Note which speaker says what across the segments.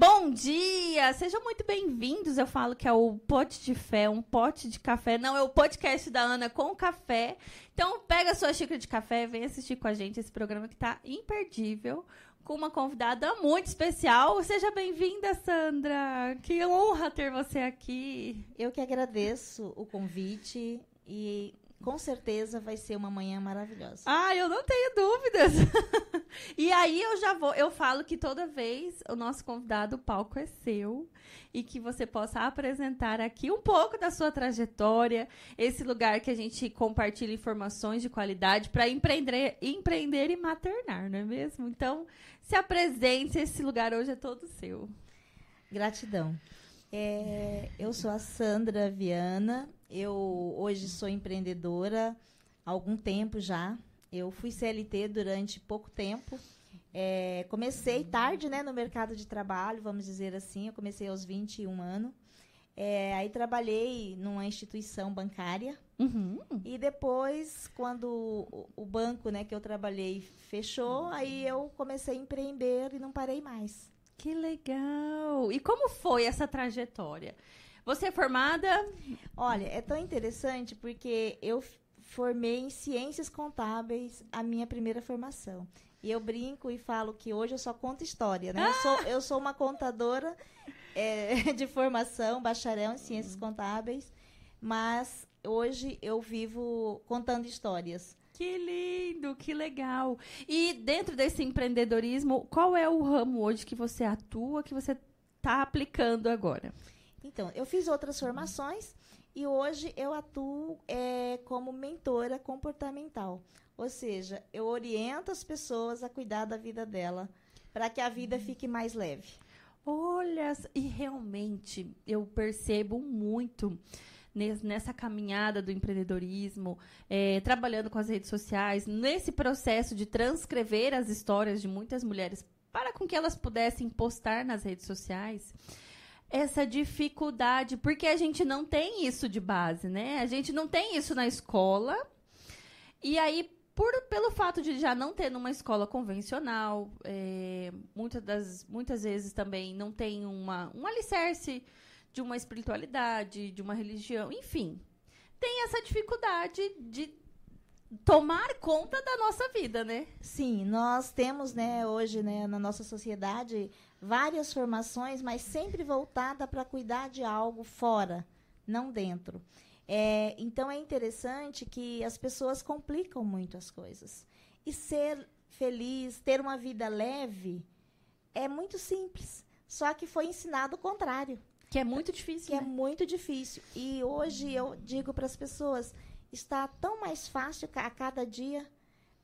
Speaker 1: Bom dia! Sejam muito bem-vindos. Eu falo que é o Pote de Fé, um pote de café. Não, é o podcast da Ana com café. Então, pega a sua xícara de café, vem assistir com a gente esse programa que tá imperdível, com uma convidada muito especial. Seja bem-vinda, Sandra. Que honra ter você aqui.
Speaker 2: Eu que agradeço o convite e com certeza vai ser uma manhã maravilhosa.
Speaker 1: Ah, eu não tenho dúvidas. e aí eu já vou, eu falo que toda vez o nosso convidado, o palco é seu e que você possa apresentar aqui um pouco da sua trajetória, esse lugar que a gente compartilha informações de qualidade para empreender, empreender e maternar, não é mesmo? Então, se apresente, esse lugar hoje é todo seu.
Speaker 2: Gratidão. É, eu sou a Sandra Viana, eu hoje sou empreendedora há algum tempo já. Eu fui CLT durante pouco tempo. É, comecei tarde né, no mercado de trabalho, vamos dizer assim. Eu comecei aos 21 anos. É, aí trabalhei numa instituição bancária. Uhum. E depois, quando o, o, banco né, que eu trabalhei fechou, aí eu comecei a empreender e não parei mais.
Speaker 1: Que legal! E como foi essa trajetória? Você é formada?
Speaker 2: Olha, é tão interessante porque eu formei em ciências contábeis a minha primeira formação. E eu brinco e falo que hoje eu só conto história, né? Ah! Eu, sou, eu sou uma contadora é, de formação, bacharel em ciências contábeis, mas hoje eu vivo contando histórias.
Speaker 1: Que lindo, que legal. E dentro desse empreendedorismo, qual é o ramo hoje que você atua, que você está aplicando agora?
Speaker 2: Então, eu fiz outras formações e hoje eu atuo é, como mentora comportamental. Ou seja, eu oriento as pessoas a cuidar da vida dela para que a vida hum. fique mais leve.
Speaker 1: Olha, e realmente eu percebo muito nessa caminhada do empreendedorismo, é, trabalhando com as redes sociais, nesse processo de transcrever as histórias de muitas mulheres para com que elas pudessem postar nas redes sociais essa dificuldade, porque a gente não tem isso de base, né? A gente não tem isso na escola. E aí, por, pelo fato de já não ter numa escola convencional, é, muitas, das, muitas vezes também não tem uma, um alicerce de uma espiritualidade, de uma religião, enfim. Tem essa dificuldade de tomar conta da nossa vida, né?
Speaker 2: Sim, nós temos, né, hoje, né, na nossa sociedade, várias formações, mas sempre voltada para cuidar de algo fora, não dentro. É, então é interessante que as pessoas complicam muito as coisas. E ser feliz, ter uma vida leve, é muito simples. Só que foi ensinado o contrário.
Speaker 1: Que é muito difícil.
Speaker 2: Que é né? é muito difícil. E hoje eu digo para as pessoas: está tão mais fácil a cada dia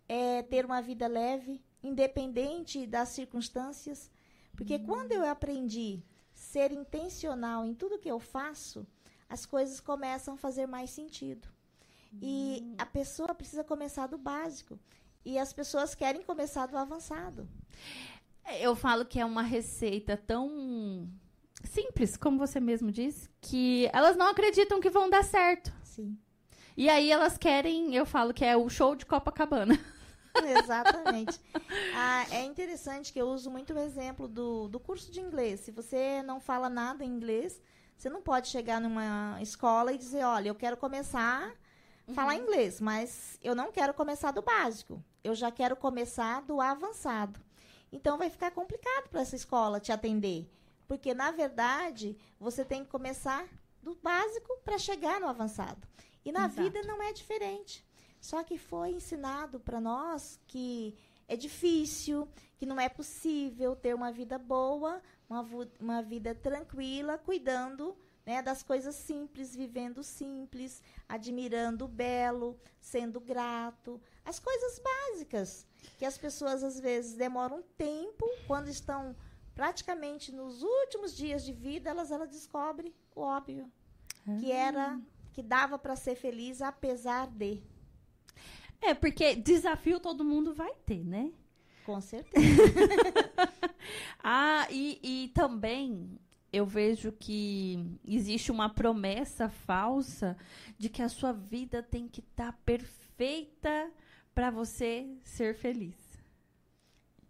Speaker 2: é, ter uma vida leve, independente das circunstâncias. Porque hum. quando eu aprendi ser intencional em tudo que eu faço, as coisas começam a fazer mais sentido. Hum. E a pessoa precisa começar do básico. E as pessoas querem começar do avançado.
Speaker 1: Eu falo que é uma receita tão simples, como você mesmo disse, que elas não acreditam que vão dar certo.
Speaker 2: Sim.
Speaker 1: E aí elas querem, eu falo que é o show de Copacabana.
Speaker 2: Exatamente. Ah, é interessante que eu uso muito o exemplo do, do curso de inglês. Se você não fala nada em inglês, você não pode chegar numa escola e dizer, olha, eu quero começar a uhum. falar inglês, mas eu não quero começar do básico. Eu já quero começar do avançado. Então vai ficar complicado para essa escola te atender. Porque, na verdade, você tem que começar do básico para chegar no avançado. E na Exato. vida não é diferente. Só que foi ensinado para nós que é difícil, que não é possível ter uma vida boa, uma, uma vida tranquila, cuidando né, das coisas simples, vivendo simples, admirando o belo, sendo grato. As coisas básicas, que as pessoas às vezes demoram tempo, quando estão praticamente nos últimos dias de vida, elas, elas descobrem o óbvio, que era que dava para ser feliz apesar de.
Speaker 1: É, porque desafio todo mundo vai ter, né?
Speaker 2: Com certeza.
Speaker 1: ah, e, e também eu vejo que existe uma promessa falsa de que a sua vida tem que estar tá perfeita para você ser feliz.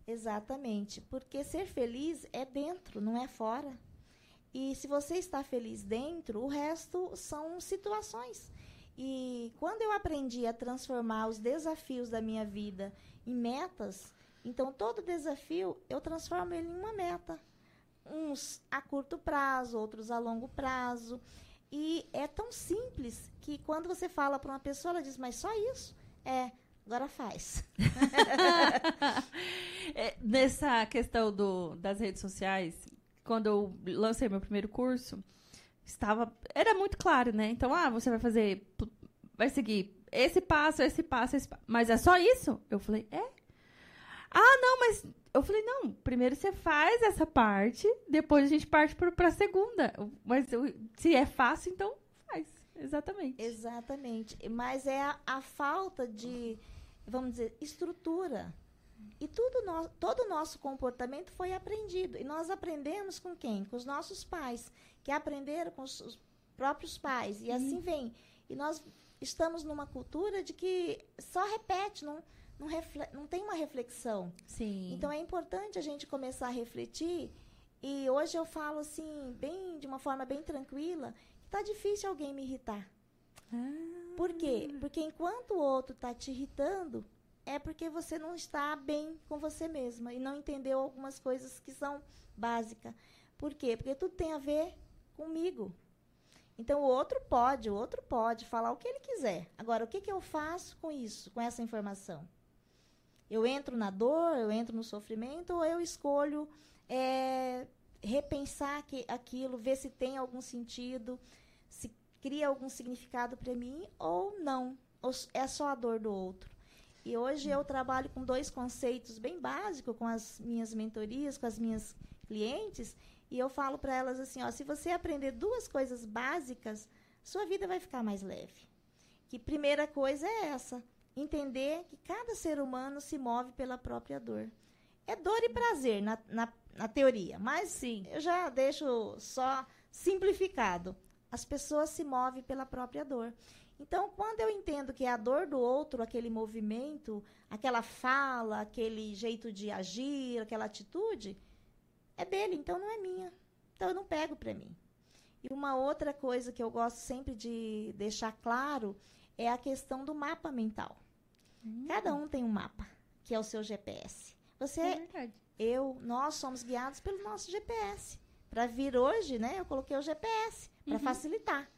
Speaker 2: Exatamente, porque ser feliz é dentro, não é fora. E se você está feliz dentro, o resto são situações. E quando eu aprendi a transformar os desafios da minha vida em metas, então todo desafio eu transformo ele em uma meta. Uns a curto prazo, outros a longo prazo. E é tão simples que quando você fala para uma pessoa, ela diz, mas só isso? É, agora faz.
Speaker 1: é, nessa questão do, das redes sociais, quando eu lancei meu primeiro curso, estava era muito claro, né? Então, ah, você vai fazer vai seguir esse passo, esse passo, esse passo. Mas é só isso? Eu falei, é. Ah, não, mas eu falei, não, primeiro você faz essa parte, depois a gente parte para a segunda. Mas se é fácil, então faz. Exatamente.
Speaker 2: Exatamente. Mas é a, a falta de, vamos dizer, estrutura. E tudo no, todo o nosso comportamento foi aprendido. E nós aprendemos com quem? Com os nossos pais, que aprenderam com os, os próprios pais. E assim vem. E nós estamos numa cultura de que só repete, não, não, não tem uma reflexão.
Speaker 1: Sim.
Speaker 2: Então é importante a gente começar a refletir. E hoje eu falo assim, bem de uma forma bem tranquila, que tá difícil alguém me irritar. Ah. Por quê? Porque enquanto o outro está te irritando, é porque você não está bem com você mesma e não entendeu algumas coisas que são básicas. Por quê? Porque tudo tem a ver comigo. Então o outro pode, o outro pode falar o que ele quiser. Agora, o que, que eu faço com isso, com essa informação? Eu entro na dor, eu entro no sofrimento, ou eu escolho é, repensar que, aquilo, ver se tem algum sentido, se cria algum significado para mim ou não. Ou é só a dor do outro. E hoje eu trabalho com dois conceitos bem básicos com as minhas mentorias, com as minhas clientes, e eu falo para elas assim, ó, se você aprender duas coisas básicas, sua vida vai ficar mais leve. Que primeira coisa é essa, entender que cada ser humano se move pela própria dor. É dor e prazer na, na, na teoria, mas sim, eu já deixo só simplificado. As pessoas se movem pela própria dor. Então, quando eu entendo que é a dor do outro, aquele movimento, aquela fala, aquele jeito de agir, aquela atitude, é dele, então não é minha. Então eu não pego para mim. E uma outra coisa que eu gosto sempre de deixar claro é a questão do mapa mental. Hum. Cada um tem um mapa, que é o seu GPS. Você, é eu, nós somos guiados pelo nosso GPS. Para vir hoje, né, eu coloquei o GPS para uhum. facilitar.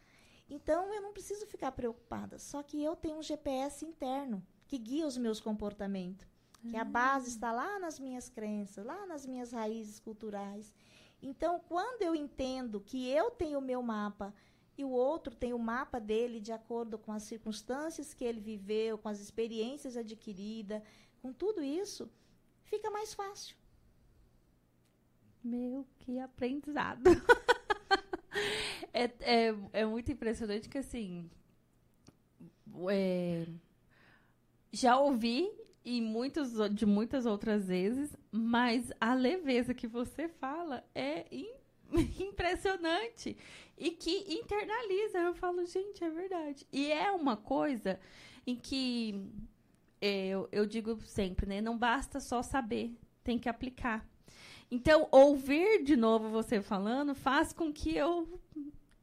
Speaker 2: Então eu não preciso ficar preocupada. Só que eu tenho um GPS interno que guia os meus comportamentos que a base está lá nas minhas crenças, lá nas minhas raízes culturais. Então, quando eu entendo que eu tenho o meu mapa e o outro tem o mapa dele de acordo com as circunstâncias que ele viveu, com as experiências adquiridas, com tudo isso, fica mais fácil.
Speaker 1: Meu, que aprendizado! é, é, é muito impressionante que, assim, é, já ouvi e muitos, de muitas outras vezes, mas a leveza que você fala é impressionante e que internaliza. Eu falo, gente, é verdade. E é uma coisa em que é, eu, eu digo sempre, né? Não basta só saber, tem que aplicar. Então, ouvir de novo você falando faz com que eu.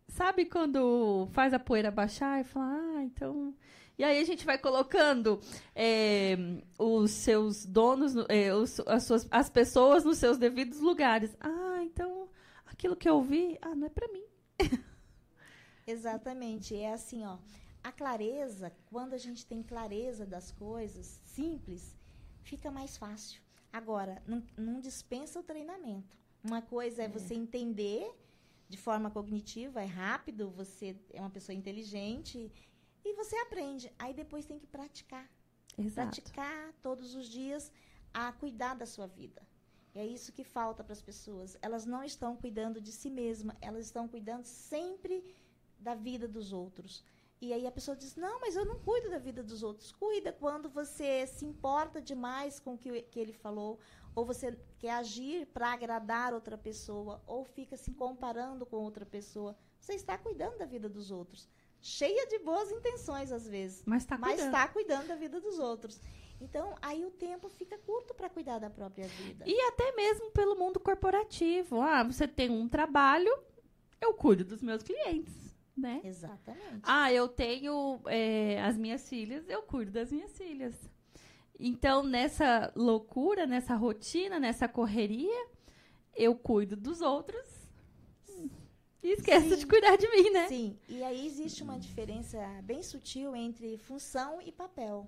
Speaker 1: Sabe quando faz a poeira baixar e fala, ah, então e aí a gente vai colocando é, os seus donos, é, os, as, suas, as pessoas nos seus devidos lugares. Ah, então aquilo que eu vi, ah, não é para mim.
Speaker 2: Exatamente. É assim, ó. A clareza, quando a gente tem clareza das coisas simples, fica mais fácil. Agora, não, não dispensa o treinamento. Uma coisa é, é você entender de forma cognitiva, é rápido, você é uma pessoa inteligente e você aprende. Aí depois tem que praticar.
Speaker 1: Exato.
Speaker 2: Praticar todos os dias a cuidar da sua vida. E é isso que falta para as pessoas. Elas não estão cuidando de si mesma, elas estão cuidando sempre da vida dos outros. E aí a pessoa diz: Não, mas eu não cuido da vida dos outros. Cuida quando você se importa demais com o que, que ele falou, ou você quer agir para agradar outra pessoa, ou fica se comparando com outra pessoa. Você está cuidando da vida dos outros cheia de boas intenções às vezes,
Speaker 1: mas está
Speaker 2: cuidando. Tá cuidando da vida dos outros. Então, aí o tempo fica curto para cuidar da própria vida.
Speaker 1: E até mesmo pelo mundo corporativo. Ah, você tem um trabalho, eu cuido dos meus clientes, né?
Speaker 2: Exatamente.
Speaker 1: Ah, eu tenho é, as minhas filhas, eu cuido das minhas filhas. Então, nessa loucura, nessa rotina, nessa correria, eu cuido dos outros e esqueço
Speaker 2: Sim.
Speaker 1: de cuidar de mim, né?
Speaker 2: Sim, e aí existe uma diferença bem sutil entre função e papel.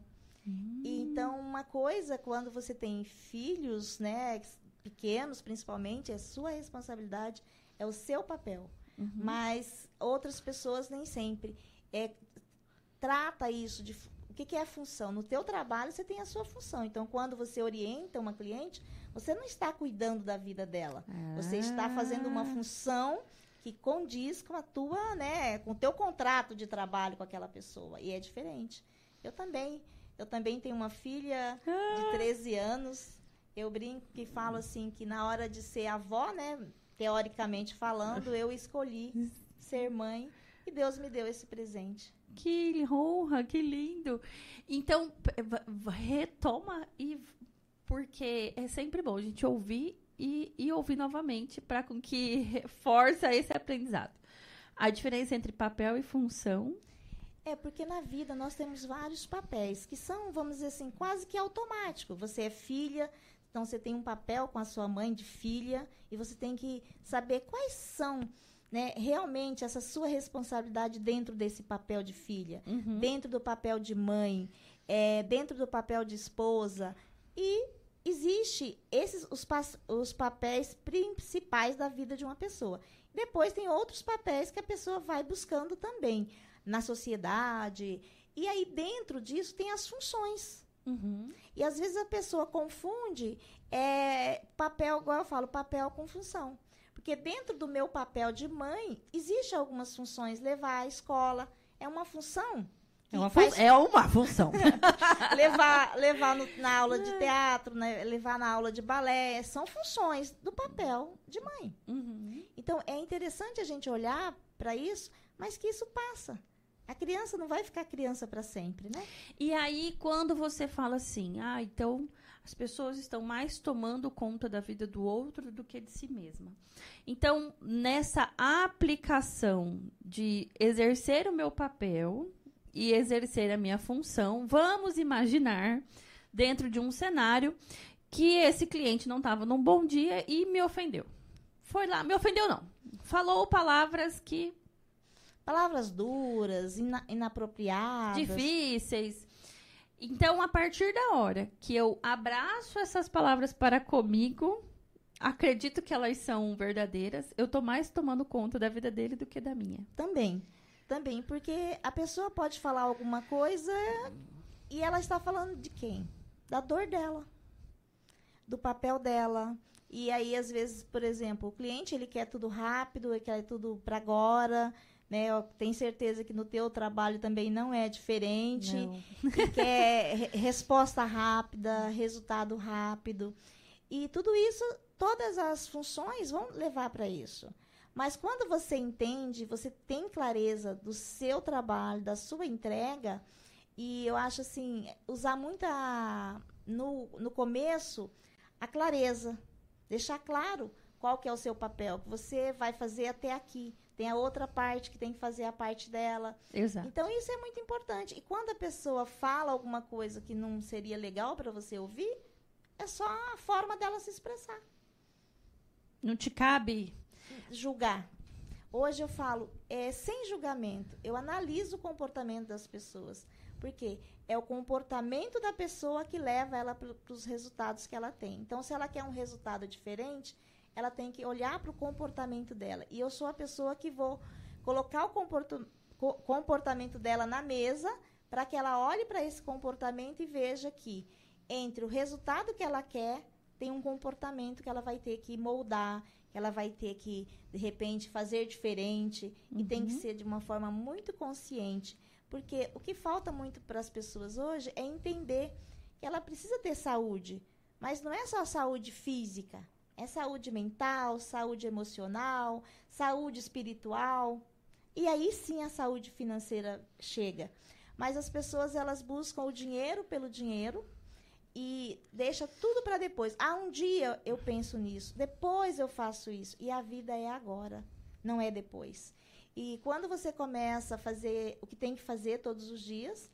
Speaker 2: E então, uma coisa, quando você tem filhos, né, pequenos principalmente, é sua responsabilidade, é o seu papel.
Speaker 1: Uhum.
Speaker 2: Mas outras pessoas nem sempre. É, trata isso de o que, que é a função. No teu trabalho você tem a sua função. Então, quando você orienta uma cliente, você não está cuidando da vida dela. Você está fazendo uma
Speaker 1: Ah.
Speaker 2: função que condiz com a tua, né, com o teu contrato de trabalho com aquela pessoa. E é diferente. Eu também, eu também tenho uma filha de 13 anos. Eu brinco que falo assim que na hora de ser avó, né, teoricamente falando, eu escolhi ser mãe e Deus me deu esse presente.
Speaker 1: Que honra, que lindo. Então, retoma e porque é sempre bom a gente ouvir e, e ouvir novamente para com que reforça esse aprendizado. A diferença entre papel e função.
Speaker 2: É, porque na vida nós temos vários papéis que são, vamos dizer assim, quase que automático. Você é filha, então você tem um papel com a sua mãe de filha e você tem que saber quais são, né, realmente essa sua responsabilidade dentro desse papel de filha,
Speaker 1: Uhum.
Speaker 2: dentro do papel de mãe, é, dentro do papel de esposa e existe esses os, os papéis principais da vida de uma pessoa. Depois tem outros papéis que a pessoa vai buscando também na sociedade. E aí dentro disso tem as funções.
Speaker 1: Uhum.
Speaker 2: E às vezes a pessoa confunde é, papel, igual eu falo, papel com função. Porque dentro do meu papel de mãe, existe algumas funções. Levar à escola é uma função.
Speaker 1: É uma,
Speaker 2: faz-
Speaker 1: é uma função.
Speaker 2: levar levar no- na aula de teatro, né, levar na aula de balé, são funções do papel de mãe.
Speaker 1: Uhum.
Speaker 2: Então é interessante a gente olhar para isso, mas que isso passa. A criança não vai ficar criança para sempre, né?
Speaker 1: E aí, quando você fala assim, ah, então as pessoas estão mais tomando conta da vida do outro do que de si mesma. Então, nessa aplicação de exercer o meu papel e exercer a minha função, vamos imaginar, dentro de um cenário, que esse cliente não estava num bom dia e me ofendeu. Foi lá, me ofendeu não. Falou palavras que
Speaker 2: Palavras duras, ina- inapropriadas.
Speaker 1: difíceis. Então, a partir da hora que eu abraço essas palavras para comigo, acredito que elas são verdadeiras, eu tô mais tomando conta da vida dele do que da minha.
Speaker 2: Também. Também, porque a pessoa pode falar alguma coisa e ela está falando de quem? Da dor dela. Do papel dela. E aí, às vezes, por exemplo, o cliente ele quer tudo rápido, ele quer tudo para agora. Né? Eu tenho certeza que no teu trabalho também não é diferente.
Speaker 1: Não.
Speaker 2: que quer re- resposta rápida, resultado rápido. E tudo isso, todas as funções vão levar para isso. Mas quando você entende, você tem clareza do seu trabalho, da sua entrega, e eu acho assim, usar muita no, no começo a clareza, deixar claro qual que é o seu papel, que você vai fazer até aqui. Tem a outra parte que tem que fazer a parte dela.
Speaker 1: Exato.
Speaker 2: Então isso é muito importante. E quando a pessoa fala alguma coisa que não seria legal para você ouvir, é só a forma dela se expressar,
Speaker 1: Não te cabe.
Speaker 2: Julgar. Hoje eu falo é sem julgamento. Eu analiso o comportamento das pessoas, porque é o comportamento da pessoa que leva ela para os resultados que ela tem. Então, se ela quer um resultado diferente, ela tem que olhar para o comportamento dela. E eu sou a pessoa que vou colocar o comportamento dela na mesa para que ela olhe para esse comportamento e veja que entre o resultado que ela quer tem um comportamento que ela vai ter que moldar, ela vai ter que de repente fazer diferente e tem que
Speaker 1: Uhum.
Speaker 2: ser de uma forma muito consciente, porque o que falta muito para as pessoas hoje é entender que ela precisa ter saúde, mas não é só saúde física, é saúde mental, saúde emocional, saúde espiritual. E aí sim a saúde financeira chega. Mas as pessoas elas buscam o dinheiro pelo dinheiro, e deixa tudo para depois. Ah, um dia eu penso nisso, depois eu faço isso. E a vida é agora, não é depois. E quando você começa a fazer o que tem que fazer todos os dias,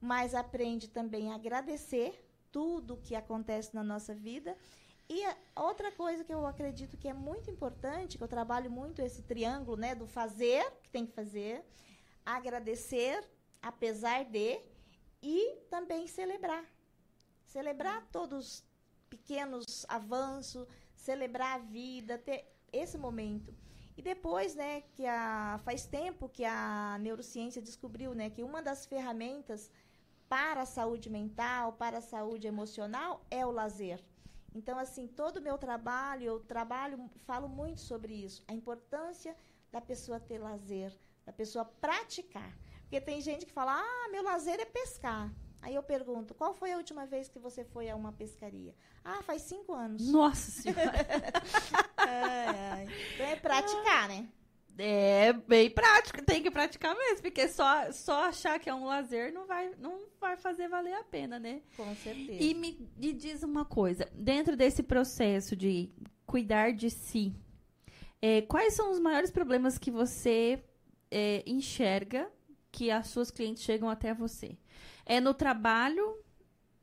Speaker 2: mas aprende também a agradecer tudo que acontece na nossa vida. E outra coisa que eu acredito que é muito importante, que eu trabalho muito esse triângulo, né, do fazer, que tem que fazer, agradecer, apesar de, e também celebrar. Celebrar todos os pequenos avanços, celebrar a vida, ter esse momento. E depois, né, que a, faz tempo que a neurociência descobriu, né, que uma das ferramentas para a saúde mental, para a saúde emocional, é o lazer. Então, assim, todo o meu trabalho, eu trabalho, falo muito sobre isso, a importância da pessoa ter lazer, da pessoa praticar. Porque tem gente que fala, ah, meu lazer é pescar. Aí eu pergunto, qual foi a última vez que você foi a uma pescaria? Ah, faz cinco anos.
Speaker 1: Nossa Senhora!
Speaker 2: ai, ai. Então é praticar, né?
Speaker 1: É bem prático, tem que praticar mesmo, porque só, só achar que é um lazer não vai, não vai fazer valer a pena, né?
Speaker 2: Com certeza.
Speaker 1: E me, me diz uma coisa, dentro desse processo de cuidar de si, é, quais são os maiores problemas que você é, enxerga que as suas clientes chegam até você? É no trabalho,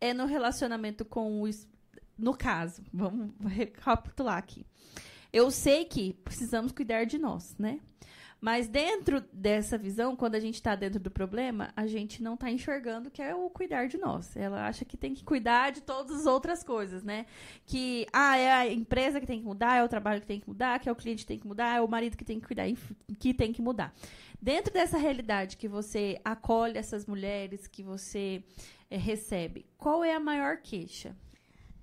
Speaker 1: é no relacionamento com o. No caso, vamos recapitular aqui. Eu sei que precisamos cuidar de nós, né? Mas dentro dessa visão, quando a gente está dentro do problema, a gente não está enxergando que é o cuidar de nós. Ela acha que tem que cuidar de todas as outras coisas, né? Que ah, é a empresa que tem que mudar, é o trabalho que tem que mudar, que é o cliente que tem que mudar, é o marido que tem que cuidar, que tem que mudar. Dentro dessa realidade que você acolhe essas mulheres, que você é, recebe, qual é a maior queixa?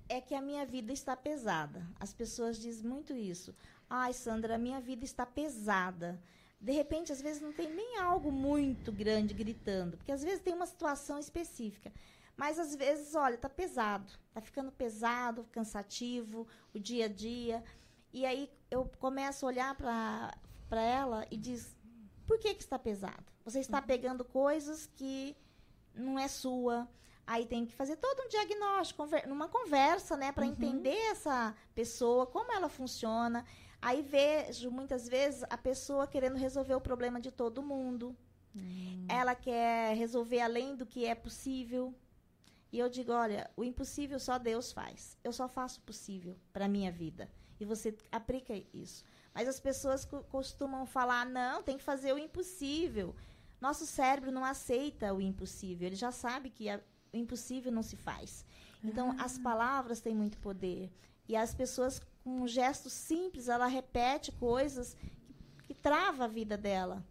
Speaker 2: é que a minha vida está pesada. As pessoas dizem muito isso. Ai, Sandra, a minha vida está pesada. De repente, às vezes, não tem nem algo muito grande gritando, porque às vezes tem uma situação específica. Mas às vezes, olha, está pesado, está ficando pesado, cansativo, o dia a dia. E aí eu começo a olhar para ela e diz: por que, que está pesado? Você está uhum. pegando coisas que não é sua, Aí tem que fazer todo um diagnóstico, numa conversa, né, para uhum. entender essa pessoa, como ela funciona. Aí vejo muitas vezes a pessoa querendo resolver o problema de todo mundo. Uhum. Ela quer resolver além do que é possível. E eu digo, olha, o impossível só Deus faz. Eu só faço o possível para minha vida. E você aplica isso. Mas as pessoas costumam falar, não, tem que fazer o impossível. Nosso cérebro não aceita o impossível. Ele já sabe que a, o impossível não se faz. Então, ah. as palavras têm muito poder. E as pessoas, um gesto simples, ela repete coisas que, que trava a vida dela.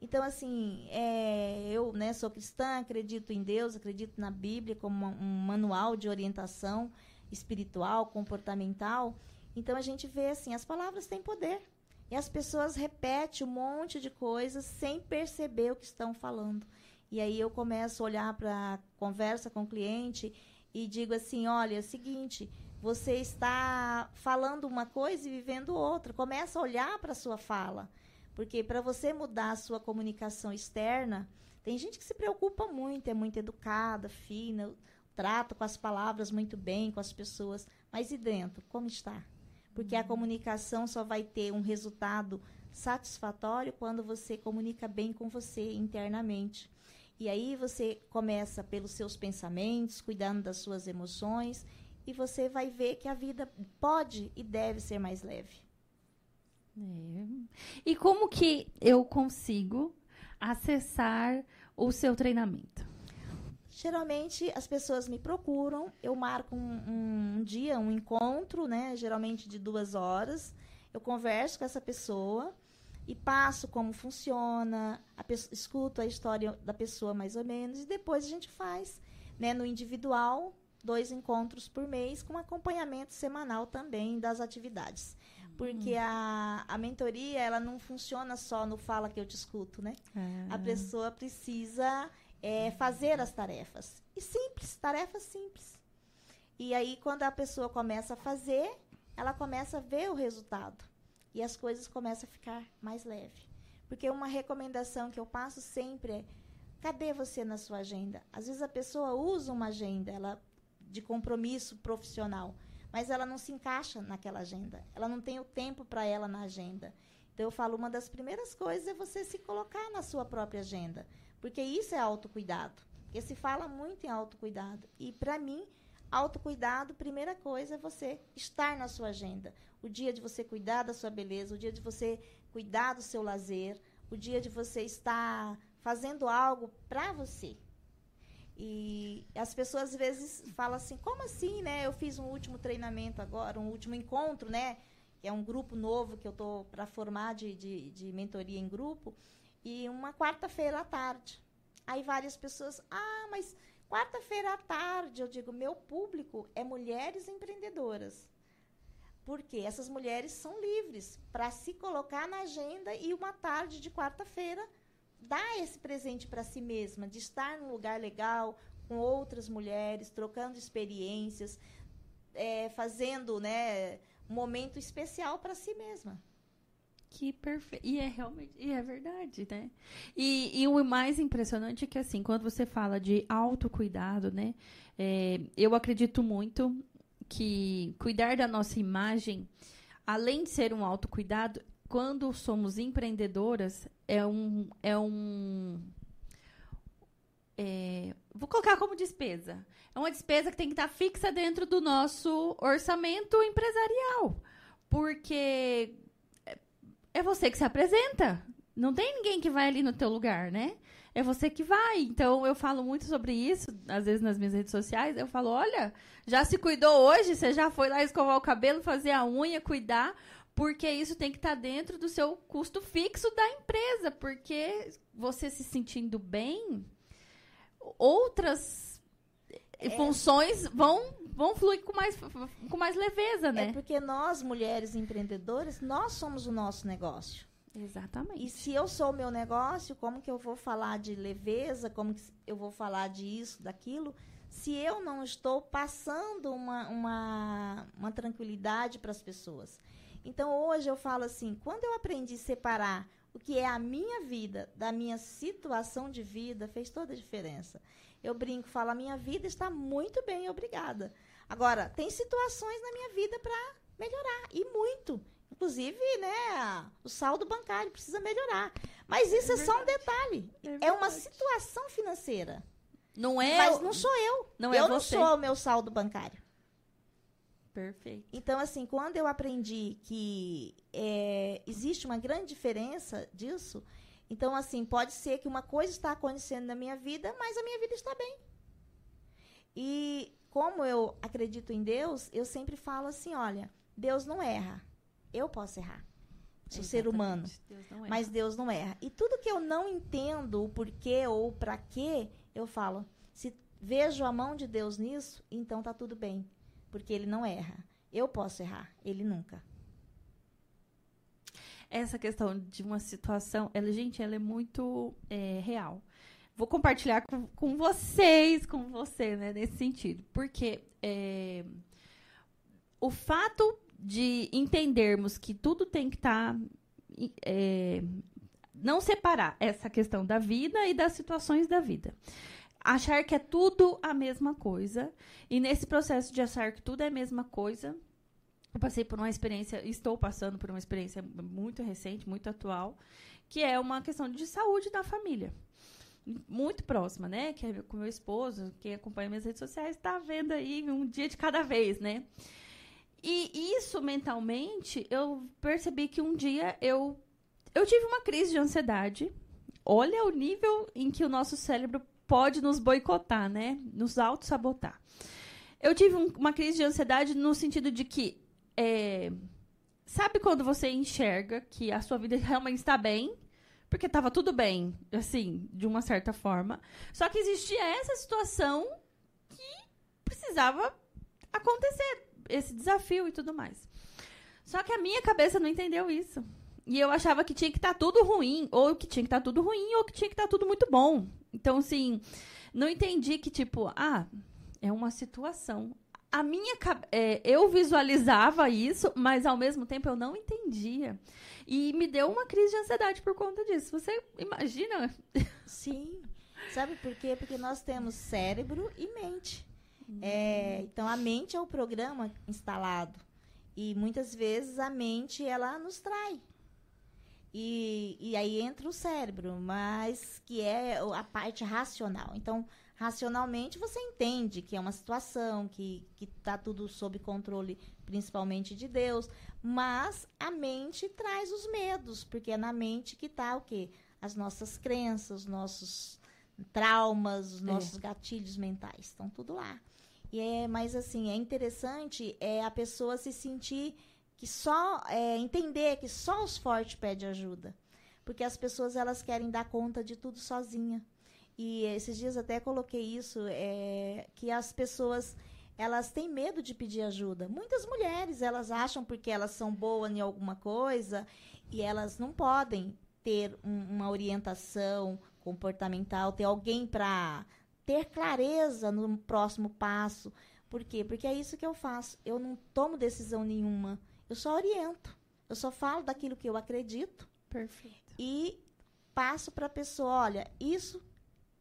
Speaker 2: Então, assim, é, eu né, sou cristã, acredito em Deus, acredito na Bíblia como um manual de orientação espiritual, comportamental. Então, a gente vê assim, as palavras têm poder. E as pessoas repetem um monte de coisas sem perceber o que estão falando. E aí eu começo a olhar para a conversa com o cliente e digo assim: olha, é o seguinte, você está falando uma coisa e vivendo outra. Começa a olhar para a sua fala. Porque para você mudar a sua comunicação externa, tem gente que se preocupa muito, é muito educada, fina, trata com as palavras muito bem com as pessoas. Mas e dentro? Como está? Porque a uhum. comunicação só vai ter um resultado satisfatório quando você comunica bem com você internamente. E aí você começa pelos seus pensamentos, cuidando das suas emoções, e você vai ver que a vida pode e deve ser mais leve.
Speaker 1: É. E como que eu consigo acessar o seu treinamento?
Speaker 2: Geralmente as pessoas me procuram, eu marco um, um, dia, um encontro, né? Geralmente de duas horas. Eu converso com essa pessoa e passo como funciona, a escuto a história da pessoa mais ou menos, e depois a gente faz né, no individual dois encontros por mês com acompanhamento semanal também das atividades. Porque hum. a, a mentoria, ela não funciona só no fala que eu te escuto, né? Ah. A pessoa precisa é, fazer as tarefas. E simples, tarefas simples. E aí, quando a pessoa começa a fazer, ela começa a ver o resultado e as coisas começam a ficar mais leve. Porque uma recomendação que eu passo sempre é: cadê você na sua agenda? Às vezes a pessoa usa uma agenda, ela de compromisso profissional, mas ela não se encaixa naquela agenda. Ela não tem o tempo para ela na agenda. Então eu falo, uma das primeiras coisas é você se colocar na sua própria agenda, porque isso é autocuidado. Porque se fala muito em autocuidado. E para mim, autocuidado, primeira coisa é você estar na sua agenda. O dia de você cuidar da sua beleza, o dia de você cuidar do seu lazer, o dia de você estar fazendo algo para você. E as pessoas às vezes falam assim, como assim, né? Eu fiz um último treinamento agora, um último encontro, né? Que é um grupo novo que eu tô para formar de, de, de mentoria em grupo. E uma quarta-feira à tarde. Aí várias pessoas, ah, mas quarta-feira à tarde, eu digo, meu público é mulheres empreendedoras. Porque essas mulheres são livres para se colocar na agenda e uma tarde de quarta-feira dar esse presente para si mesma, de estar num lugar legal com outras mulheres, trocando experiências, é, fazendo né, um momento especial para si mesma.
Speaker 1: Que perfeito. E é realmente, e é verdade, né? E, e, o mais impressionante é que, assim, quando você fala de autocuidado, né? É, eu acredito muito que cuidar da nossa imagem, além de ser um autocuidado, quando somos empreendedoras, é um. É um é, vou colocar como despesa. É uma despesa que tem que estar fixa dentro do nosso orçamento empresarial. Porque é você que se apresenta. Não tem ninguém que vai ali no teu lugar, né? É você que vai. Então, eu falo muito sobre isso, às vezes nas minhas redes sociais. Eu falo, olha, já se cuidou hoje? Você já foi lá escovar o cabelo, fazer a unha, cuidar? Porque isso tem que estar tá dentro do seu custo fixo da empresa. Porque você se sentindo bem, outras é. funções vão vão fluir com mais, com mais leveza, né?
Speaker 2: É porque nós, mulheres empreendedoras, nós somos o nosso negócio.
Speaker 1: Exatamente.
Speaker 2: E se eu sou o meu negócio, como que eu vou falar de leveza? Como que eu vou falar de isso, daquilo? Se eu não estou passando uma, uma, uma tranquilidade para as pessoas. Então, hoje eu falo assim: quando eu aprendi a separar o que é a minha vida da minha situação de vida, fez toda a diferença. Eu brinco, falo: a minha vida está muito bem, obrigada. Agora, tem situações na minha vida para melhorar, e muito. Inclusive, né, o saldo bancário precisa melhorar. Mas isso é, é só um detalhe. É, é, uma situação financeira.
Speaker 1: Não é.
Speaker 2: Mas não sou eu. Não é eu não sou o meu saldo bancário.
Speaker 1: Perfeito.
Speaker 2: Então, assim, quando eu aprendi que é, existe uma grande diferença disso, então, assim, pode ser que uma coisa está acontecendo na minha vida, mas a minha vida está bem. E como eu acredito em Deus, eu sempre falo assim: olha, Deus não erra. Eu posso errar. Sou Exatamente. ser humano. Deus mas Deus não erra. E tudo que eu não entendo o porquê ou para quê, eu falo: se vejo a mão de Deus nisso, então tá tudo bem. Porque ele não erra. Eu posso errar, ele nunca.
Speaker 1: Essa questão de uma situação, ela, gente, ela é muito é, real vou compartilhar com, com vocês, com você, né, nesse sentido. Porque é, o fato de entendermos que tudo tem que estar. Tá, é, não separar essa questão da vida e das situações da vida. Achar que é tudo a mesma coisa. E nesse processo de achar que tudo é a mesma coisa, eu passei por uma experiência, estou passando por uma experiência muito recente, muito atual, que é uma questão de saúde da família muito próxima, né? Que é com meu esposo, quem acompanha minhas redes sociais, está vendo aí um dia de cada vez, né? E isso mentalmente, eu percebi que um dia eu eu tive uma crise de ansiedade. Olha o nível em que o nosso cérebro pode nos boicotar, né? Nos auto-sabotar. Eu tive um, uma crise de ansiedade no sentido de que. É, sabe quando você enxerga que a sua vida realmente está bem porque estava tudo bem, assim, de uma certa forma. Só que existia essa situação que precisava acontecer, esse desafio e tudo mais. Só que a minha cabeça não entendeu isso. E eu achava que tinha que estar tá tudo ruim, ou que tinha que estar tá tudo ruim, ou que tinha que estar tá tudo muito bom. Então, assim, não entendi que, tipo, ah, é uma situação. A minha é, eu visualizava isso, mas ao mesmo tempo eu não entendia. E me deu uma crise de ansiedade por conta disso. Você imagina?
Speaker 2: Sim. Sabe por quê? Porque nós temos cérebro e mente. É, então, a mente é o programa instalado. E muitas vezes a mente, ela nos trai. E, e aí entra o cérebro, mas que é a parte racional. Então, racionalmente, você entende que é uma situação, que está tudo sob controle, principalmente de Deus. Mas a mente traz os medos, porque é na mente que está o quê? As nossas crenças, os nossos traumas, os é. nossos é. gatilhos mentais. Estão tudo lá. E é, mas assim, é interessante é a pessoa se sentir que só é, entender que só os fortes pedem ajuda, porque as pessoas elas querem dar conta de tudo sozinha. E esses dias até coloquei isso é, que as pessoas elas têm medo de pedir ajuda. Muitas mulheres elas acham porque elas são boas em alguma coisa e elas não podem ter um, uma orientação comportamental, ter alguém para ter clareza no próximo passo. Por quê? Porque é isso que eu faço. Eu não tomo decisão nenhuma. Eu só oriento. Eu só falo daquilo que eu acredito.
Speaker 1: Perfeito.
Speaker 2: E passo para a pessoa, olha, isso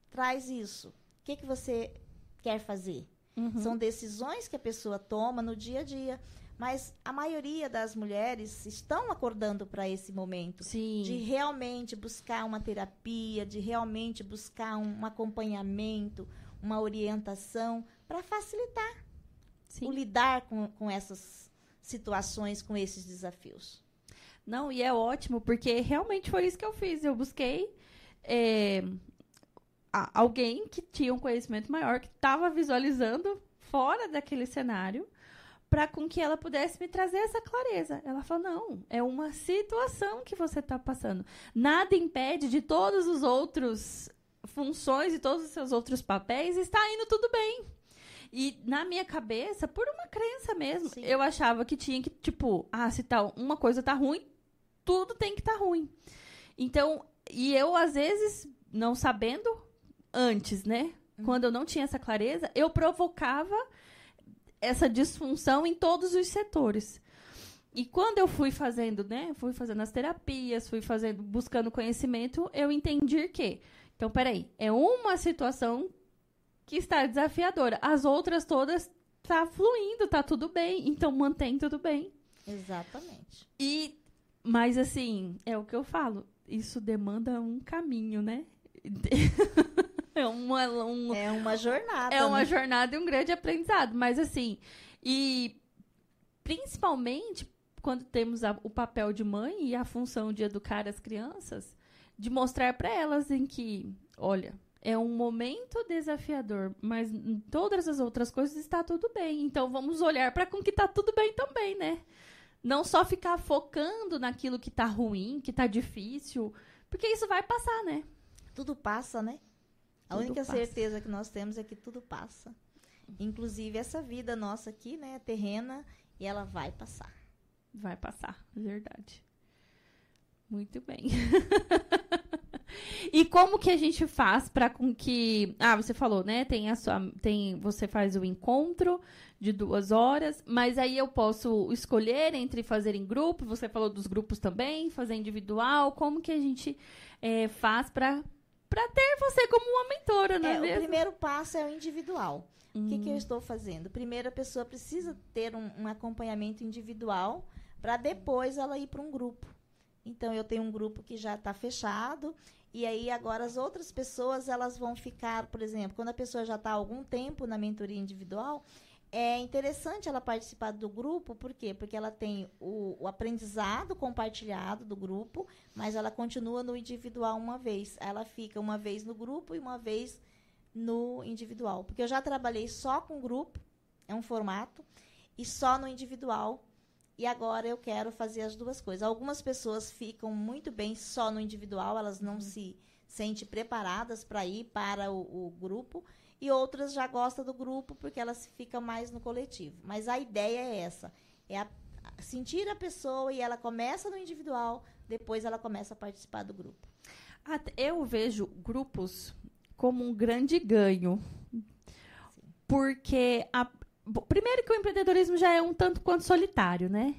Speaker 2: traz isso. O que, que você quer fazer? Uhum. São decisões que a pessoa toma no dia a dia. Mas a maioria das mulheres estão acordando para esse momento
Speaker 1: Sim.
Speaker 2: de realmente buscar uma terapia, de realmente buscar um, acompanhamento, uma orientação para facilitar Sim. o lidar com, com essas situações, com esses desafios.
Speaker 1: Não, e é ótimo, porque realmente foi isso que eu fiz. Eu busquei é, alguém que tinha um conhecimento maior, que estava visualizando fora daquele cenário para com que ela pudesse me trazer essa clareza. Ela falou: não, é uma situação que você está passando. Nada impede de todos os outros funções e todos os seus outros papéis está indo tudo bem. E na minha cabeça, por uma crença mesmo, Sim. eu achava que tinha que, tipo, ah, se tal tá, uma coisa tá ruim, tudo tem que estar tá ruim. Então, e eu, às vezes, não sabendo antes, né? Uhum. Quando eu não tinha essa clareza, eu provocava essa disfunção em todos os setores. E quando eu fui fazendo, né, fui fazendo as terapias, fui fazendo, buscando conhecimento, eu entendi que, então, peraí, é uma situação que está desafiadora. As outras todas tá fluindo, tá tudo bem, então mantém tudo bem.
Speaker 2: Exatamente.
Speaker 1: E, mas assim, é o que eu falo, isso demanda um caminho, né? É uma, um,
Speaker 2: é uma jornada.
Speaker 1: É uma né? jornada e um grande aprendizado. Mas assim, e principalmente quando temos a, o papel de mãe e a função de educar as crianças, de mostrar para elas em que, olha, é um momento desafiador, mas em todas as outras coisas está tudo bem. Então vamos olhar para com que está tudo bem também, né? Não só ficar focando naquilo que está ruim, que está difícil, porque isso vai passar, né?
Speaker 2: Tudo passa, né? A única passa. certeza que nós temos é que tudo passa. Inclusive essa vida nossa aqui, né, terrena, e ela vai passar.
Speaker 1: Vai passar, verdade. Muito bem. e como que a gente faz para com que, ah, você falou, né? Tem a sua, tem, você faz o encontro de duas horas, mas aí eu posso escolher entre fazer em grupo. Você falou dos grupos também, fazer individual. Como que a gente é, faz para para ter você como uma mentora, não é, mesmo?
Speaker 2: O primeiro passo é o individual. Hum. O que, que, eu hum. estou fazendo? Primeiro, a pessoa precisa ter um, um acompanhamento individual para depois ela ir para um grupo. Então, eu tenho um grupo que já está fechado e aí agora as outras pessoas elas vão ficar, por exemplo, quando a pessoa já está há algum tempo na mentoria individual, é interessante ela participar do grupo, por quê? Porque ela tem o, o, aprendizado compartilhado do grupo, mas ela continua no individual uma vez. Ela fica uma vez no grupo e uma vez no individual. Porque eu já trabalhei só com grupo, é um formato, e só no individual. E agora eu quero fazer as duas coisas. Algumas pessoas ficam muito bem só no individual, elas não uhum. se sentem preparadas para ir para o, o grupo e outras já gostam do grupo porque elas ficam mais no coletivo. Mas a ideia é essa, é a, sentir a pessoa e ela começa no individual, depois ela começa a participar do grupo.
Speaker 1: Eu vejo grupos como um grande ganho. Sim. Porque a, primeiro que o empreendedorismo já é um tanto quanto solitário, né?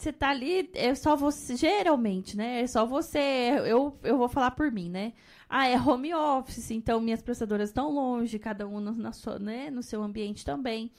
Speaker 1: você tá ali, é só você, geralmente, né? É só você, eu, eu vou falar por mim, né? Ah, é home office, então minhas prestadoras estão longe, cada um no, na sua, né, no seu ambiente também.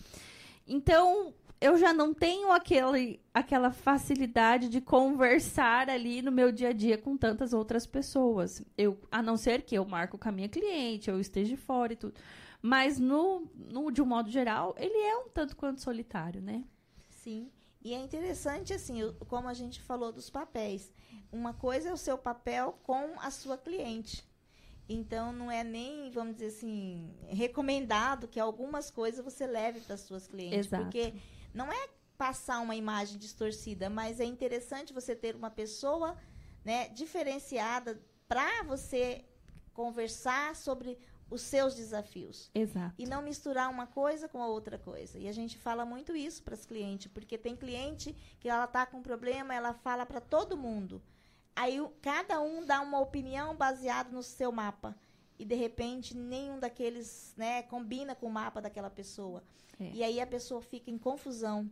Speaker 1: Então, eu já não tenho aquele, aquela facilidade de conversar ali no meu dia a dia com tantas outras pessoas. Eu, a não ser que eu marco com a minha cliente, eu esteja fora e tudo. Mas, no, no, de um modo geral, ele é um tanto quanto solitário, né?
Speaker 2: Sim. E é interessante, assim, como a gente falou dos papéis. Uma coisa é o seu papel com a sua cliente. Então, não é nem, vamos dizer assim, recomendado que algumas coisas você leve para suas clientes.
Speaker 1: Exato.
Speaker 2: Porque não é passar uma imagem distorcida, mas é interessante você ter uma pessoa né, diferenciada para você conversar sobre os seus desafios.
Speaker 1: Exato.
Speaker 2: E não misturar uma coisa com a outra coisa. E a gente fala muito isso para as clientes, porque tem cliente que ela tá com problema, ela fala para todo mundo. Aí cada um dá uma opinião baseada no seu mapa. E de repente nenhum daqueles, né, combina com o mapa daquela pessoa. É. E aí a pessoa fica em confusão.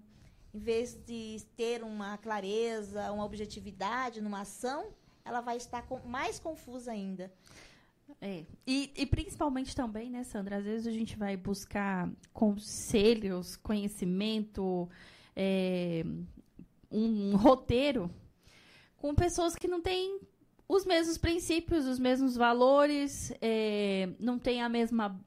Speaker 2: Em vez de ter uma clareza, uma objetividade numa ação, ela vai estar com, mais confusa ainda.
Speaker 1: É. E, e, principalmente também, né, Sandra? Às vezes a gente vai buscar conselhos, conhecimento, é, um, um roteiro com pessoas que não têm os mesmos princípios, os mesmos valores, é, não tem a mesma.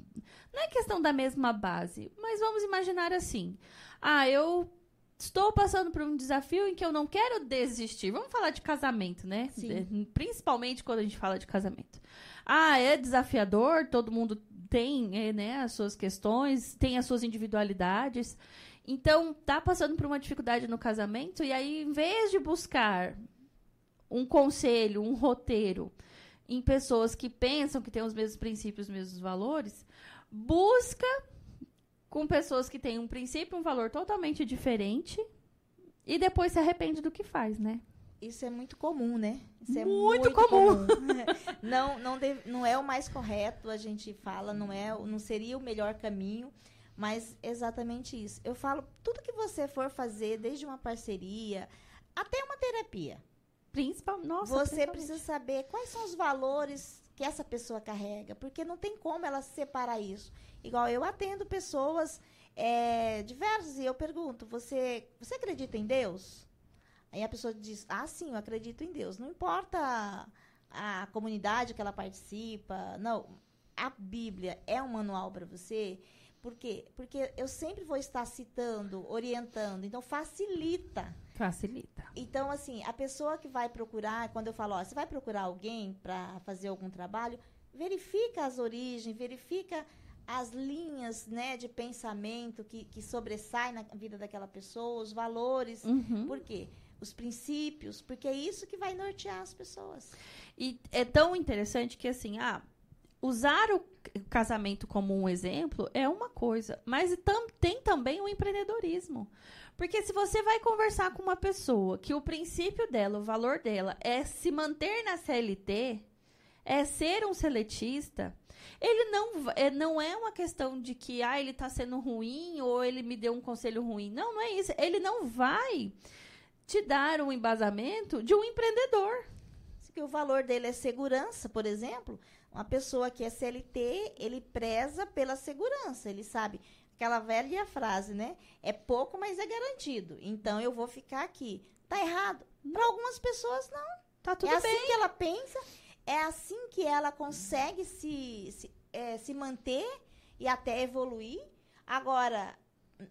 Speaker 1: Não é questão da mesma base, mas vamos imaginar assim. Ah, eu estou passando por um desafio em que eu não quero desistir. Vamos falar de casamento, né?
Speaker 2: Sim.
Speaker 1: Principalmente quando a gente fala de casamento. Ah, é desafiador, todo mundo tem é, né, as suas questões, tem as suas individualidades. Então, tá passando por uma dificuldade no casamento, e aí, em vez de buscar um conselho, um roteiro em pessoas que pensam que têm os mesmos princípios, os mesmos valores, busca com pessoas que têm um princípio, um valor totalmente diferente e depois se arrepende do que faz, né?
Speaker 2: Isso é muito comum, né? Isso é
Speaker 1: muito, muito comum. comum.
Speaker 2: não, não, deve, não é o mais correto, a gente fala, não é, não seria o melhor caminho, mas exatamente isso. Eu falo, tudo que você for fazer, desde uma parceria até uma terapia,
Speaker 1: Principal, nossa,
Speaker 2: você precisa saber quais são os valores que essa pessoa carrega, porque não tem como ela separar isso. Igual eu atendo pessoas é, diversas e eu pergunto: você, você acredita em Deus? Aí a pessoa diz: Ah, sim, eu acredito em Deus. Não importa a, comunidade que ela participa. Não. A Bíblia é um manual para você. Por quê? Porque eu sempre vou estar citando, orientando. Então, facilita.
Speaker 1: Facilita.
Speaker 2: Então, assim, a pessoa que vai procurar, quando eu falo, ó, você vai procurar alguém para fazer algum trabalho, verifica as origens, verifica as linhas né, de pensamento que, que sobressaem na vida daquela pessoa, os valores.
Speaker 1: Uhum.
Speaker 2: Por quê? Os princípios, porque é isso que vai nortear as pessoas.
Speaker 1: E é tão interessante que assim, ah, usar o casamento como um exemplo é uma coisa, mas tam, tem também o empreendedorismo. Porque se você vai conversar com uma pessoa que o princípio dela, o valor dela é se manter na CLT, é ser um seletista, ele não, é, não é uma questão de que ah, ele está sendo ruim ou ele me deu um conselho ruim. Não, não é isso. Ele não vai te dar um embasamento de um empreendedor.
Speaker 2: Se o valor dele é segurança, por exemplo, uma pessoa que é CLT, ele preza pela segurança. Ele sabe aquela velha frase, né? É pouco, mas é garantido. Então eu vou ficar aqui. Tá errado? Para algumas pessoas não.
Speaker 1: Tá tudo
Speaker 2: é
Speaker 1: bem.
Speaker 2: É assim que ela pensa, é assim que ela consegue se, se, é, se manter e até evoluir. Agora,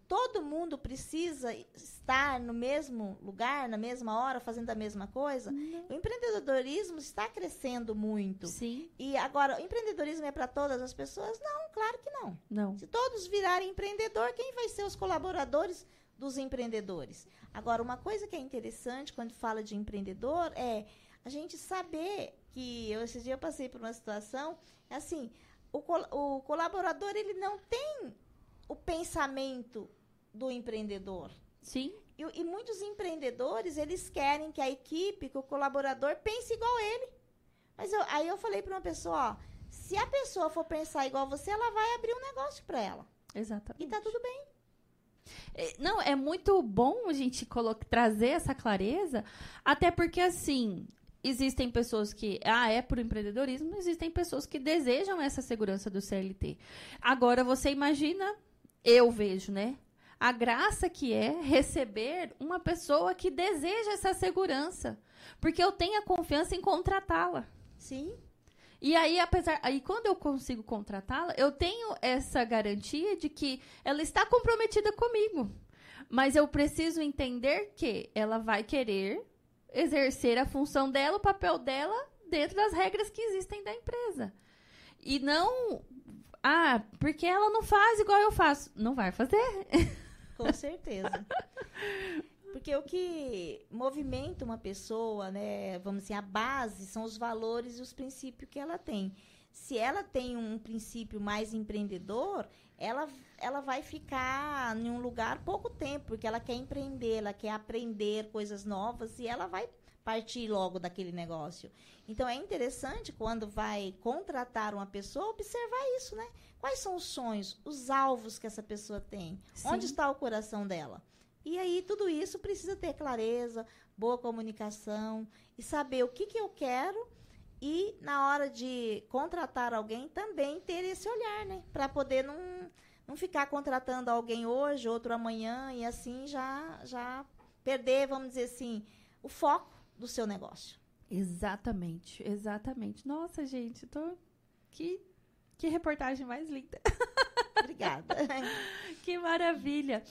Speaker 2: todo mundo precisa estar no mesmo lugar, na mesma hora, fazendo a mesma coisa.
Speaker 1: Não.
Speaker 2: O empreendedorismo está crescendo muito.
Speaker 1: Sim.
Speaker 2: E agora, o empreendedorismo é para todas as pessoas? Não, claro que não.
Speaker 1: Não.
Speaker 2: Se todos virarem empreendedor, quem vai ser os colaboradores dos empreendedores? Agora, uma coisa que é interessante quando fala de empreendedor é a gente saber que eu, esses dias eu passei por uma situação, assim, o, col o colaborador ele não tem o pensamento do empreendedor.
Speaker 1: Sim.
Speaker 2: E, e, muitos empreendedores, eles querem que a equipe, que o colaborador pense igual ele. Mas eu, aí eu falei para uma pessoa, ó, se a pessoa for pensar igual você, ela vai abrir um negócio para ela.
Speaker 1: Exatamente.
Speaker 2: E tá tudo bem.
Speaker 1: É, Não, é muito bom a gente trazer essa clareza, até porque, assim, existem pessoas que, ah, é por empreendedorismo, existem pessoas que desejam essa segurança do CLT. Agora, você imagina, eu vejo, né? A graça que é receber uma pessoa que deseja essa segurança, porque eu tenho a confiança em contratá-la.
Speaker 2: Sim.
Speaker 1: E aí, apesar. Aí, quando eu consigo contratá-la, eu tenho essa garantia de que ela está comprometida comigo. Mas eu preciso entender que ela vai querer exercer a função dela, o papel dela, dentro das regras que existem da empresa. E não. Ah, porque ela não faz igual eu faço. Não vai fazer.
Speaker 2: Com certeza. Porque o que movimenta uma pessoa, né, vamos dizer, a base são os valores e os princípios que ela tem. Se ela tem um princípio mais empreendedor, ela, ela vai ficar em um lugar pouco tempo, porque ela quer empreender, ela quer aprender coisas novas e ela vai partir logo daquele negócio. Então é interessante quando vai contratar uma pessoa observar isso, né? Quais são os sonhos, os alvos que essa pessoa tem? Onde
Speaker 1: Sim.
Speaker 2: está o coração dela? E aí tudo isso precisa ter clareza, boa comunicação e saber o que, que eu quero e na hora de contratar alguém também ter esse olhar, né? Para poder não, não ficar contratando alguém hoje, outro amanhã e assim já já perder, vamos dizer assim, o foco do seu negócio.
Speaker 1: Exatamente, exatamente. Nossa, gente, tô. Que, que reportagem mais linda.
Speaker 2: Obrigada.
Speaker 1: Que maravilha.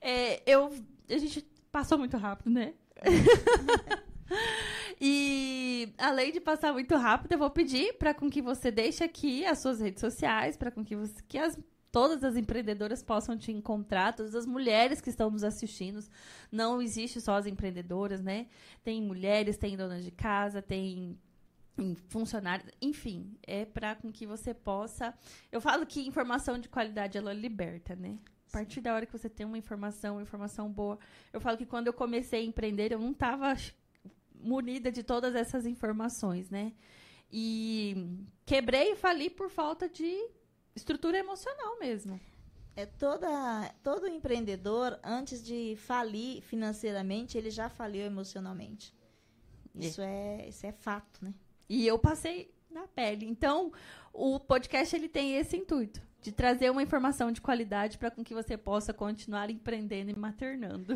Speaker 1: É, eu, a gente passou muito rápido, né? e além de passar muito rápido, eu vou pedir para com que você deixe aqui as suas redes sociais, para com que, você, que as, todas as empreendedoras possam te encontrar, todas as mulheres que estão nos assistindo. Não existe só as empreendedoras, né? Tem mulheres, tem donas de casa, tem em funcionários, enfim, é para com que você possa. Eu falo que informação de qualidade ela liberta, né? A partir da hora que você tem uma informação, uma informação boa. Eu falo que quando eu comecei a empreender, eu não estava munida de todas essas informações, né? E quebrei e fali por falta de estrutura emocional mesmo.
Speaker 2: É toda, todo empreendedor, antes de falir financeiramente, ele já faliu emocionalmente.
Speaker 1: É.
Speaker 2: Isso é, isso é fato, né?
Speaker 1: E eu passei na pele. Então, o podcast ele tem esse intuito de trazer uma informação de qualidade para com que você possa continuar empreendendo e maternando.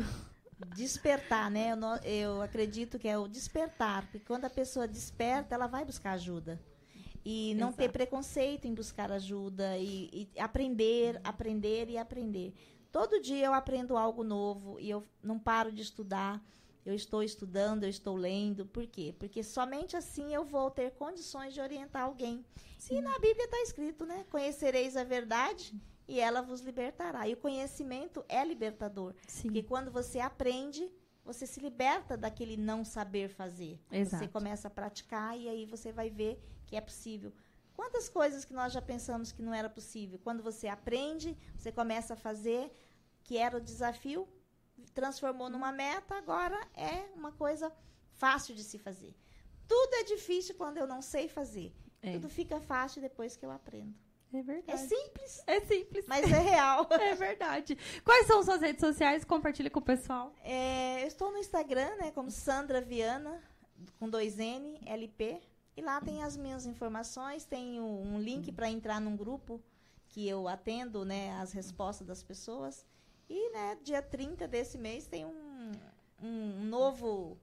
Speaker 2: Despertar, né? Eu, eu acredito que é o despertar, porque quando a pessoa desperta, ela vai buscar ajuda. E não ter
Speaker 1: Exato.
Speaker 2: preconceito em buscar ajuda e, e aprender, aprender e aprender. Todo dia eu aprendo algo novo e eu não paro de estudar. Eu estou estudando, eu estou lendo. Por quê? Porque somente assim eu vou ter condições de orientar alguém. E na Bíblia está escrito, né? Conhecereis a verdade e ela vos libertará. E o conhecimento é libertador.
Speaker 1: Sim.
Speaker 2: Porque quando você aprende, você se liberta daquele não saber fazer. Você
Speaker 1: Exato.
Speaker 2: começa a praticar e aí você vai ver que é possível. Quantas coisas que nós já pensamos que não era possível? Quando você aprende, você começa a fazer, que era o desafio, transformou numa meta, agora é uma coisa fácil de se fazer. Tudo é difícil quando eu não sei fazer.
Speaker 1: É,
Speaker 2: Tudo fica fácil depois que eu aprendo.
Speaker 1: é
Speaker 2: É
Speaker 1: verdade.
Speaker 2: simples,
Speaker 1: É simples.
Speaker 2: mas é real.
Speaker 1: É verdade. Quais são suas redes sociais? Compartilha com o pessoal.
Speaker 2: É, eu estou no Instagram, né, como Sandra Viana, com dois N, LP. E lá tem as minhas informações, tem um, link para entrar num grupo que eu atendo, né, as respostas das pessoas. E, né, dia 30 desse mês tem um, um novo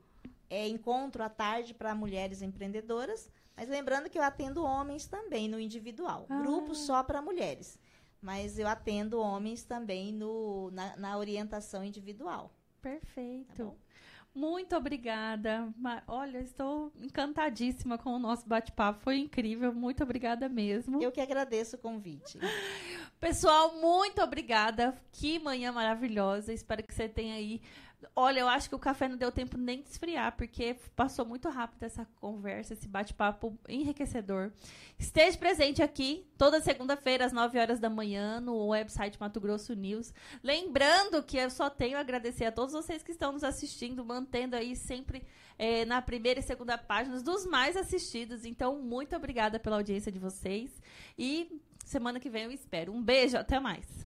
Speaker 2: é, encontro à tarde para mulheres empreendedoras. Mas lembrando que eu atendo homens também no individual.
Speaker 1: Ah.
Speaker 2: Grupo só para mulheres. Mas eu atendo homens também no, na, na orientação individual. Tá
Speaker 1: Perfeito.
Speaker 2: bom?
Speaker 1: Muito obrigada. Olha, estou encantadíssima com o nosso bate-papo. Foi incrível. Muito obrigada mesmo.
Speaker 2: Eu que agradeço o convite.
Speaker 1: Pessoal, muito obrigada. Que manhã maravilhosa. Espero que você tenha aí. Olha, eu acho que o café não deu tempo nem de esfriar, porque passou muito rápido essa conversa, esse bate-papo enriquecedor. Esteja presente aqui toda segunda-feira, às 9 horas da manhã, no website Mato Grosso News. Lembrando que eu só tenho a agradecer a todos vocês que estão nos assistindo, mantendo aí sempre eh, na primeira e segunda páginas dos mais assistidos. Então, muito obrigada pela audiência de vocês. E semana que vem eu espero. Um beijo, até mais.